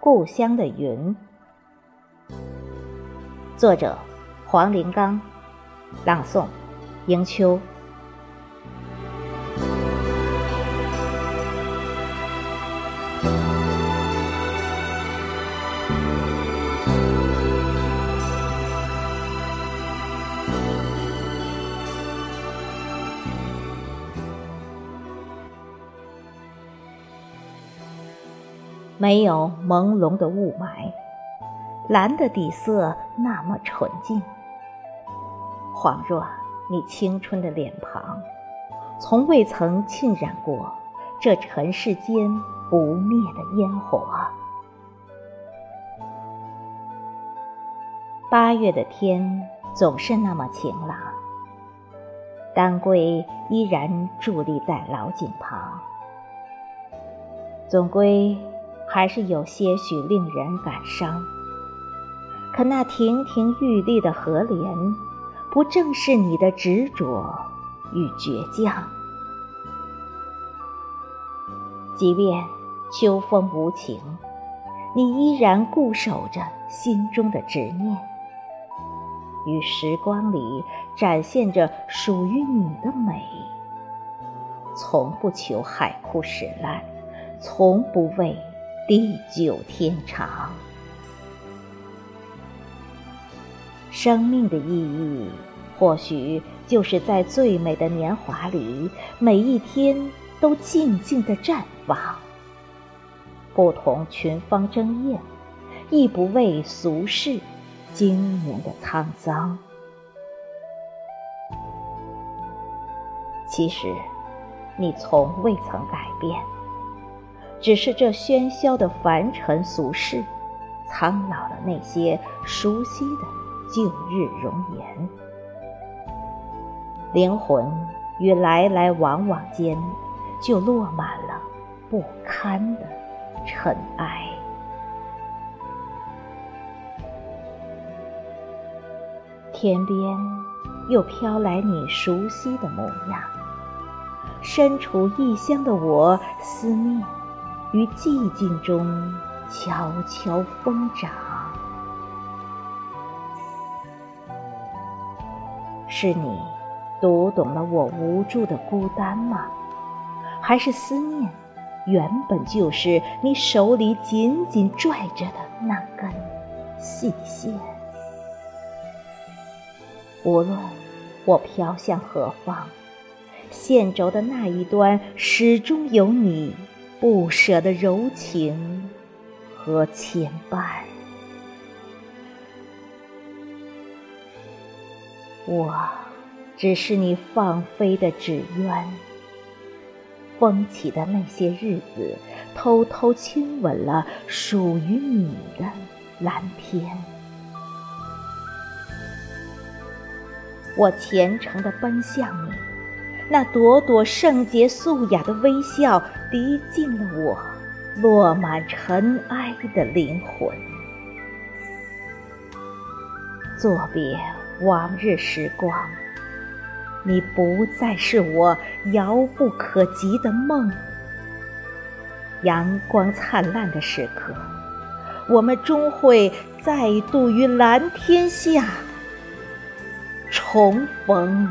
故乡的云。作者：黄林刚，朗诵：迎秋。没有朦胧的雾霾，蓝的底色那么纯净，恍若你青春的脸庞，从未曾浸染过这尘世间不灭的烟火。八月的天总是那么晴朗，丹桂依然伫立在老井旁，总归。还是有些许令人感伤。可那亭亭玉立的荷莲，不正是你的执着与倔强？即便秋风无情，你依然固守着心中的执念，于时光里展现着属于你的美。从不求海枯石烂，从不为。地久天长，生命的意义，或许就是在最美的年华里，每一天都静静的绽放，不同群芳争艳，亦不畏俗世经年的沧桑。其实，你从未曾改变。只是这喧嚣的凡尘俗世，苍老了那些熟悉的旧日容颜，灵魂与来来往往间，就落满了不堪的尘埃。天边又飘来你熟悉的模样，身处异乡的我思念。于寂静中悄悄疯长，是你读懂了我无助的孤单吗？还是思念原本就是你手里紧紧拽着的那根细线？无论我飘向何方，线轴的那一端始终有你。不舍的柔情和牵绊，我只是你放飞的纸鸢。风起的那些日子，偷偷亲吻了属于你的蓝天。我虔诚的奔向你。那朵朵圣洁素雅的微笑，涤净了我落满尘埃的灵魂。作别往日时光，你不再是我遥不可及的梦。阳光灿烂的时刻，我们终会再度于蓝天下重逢。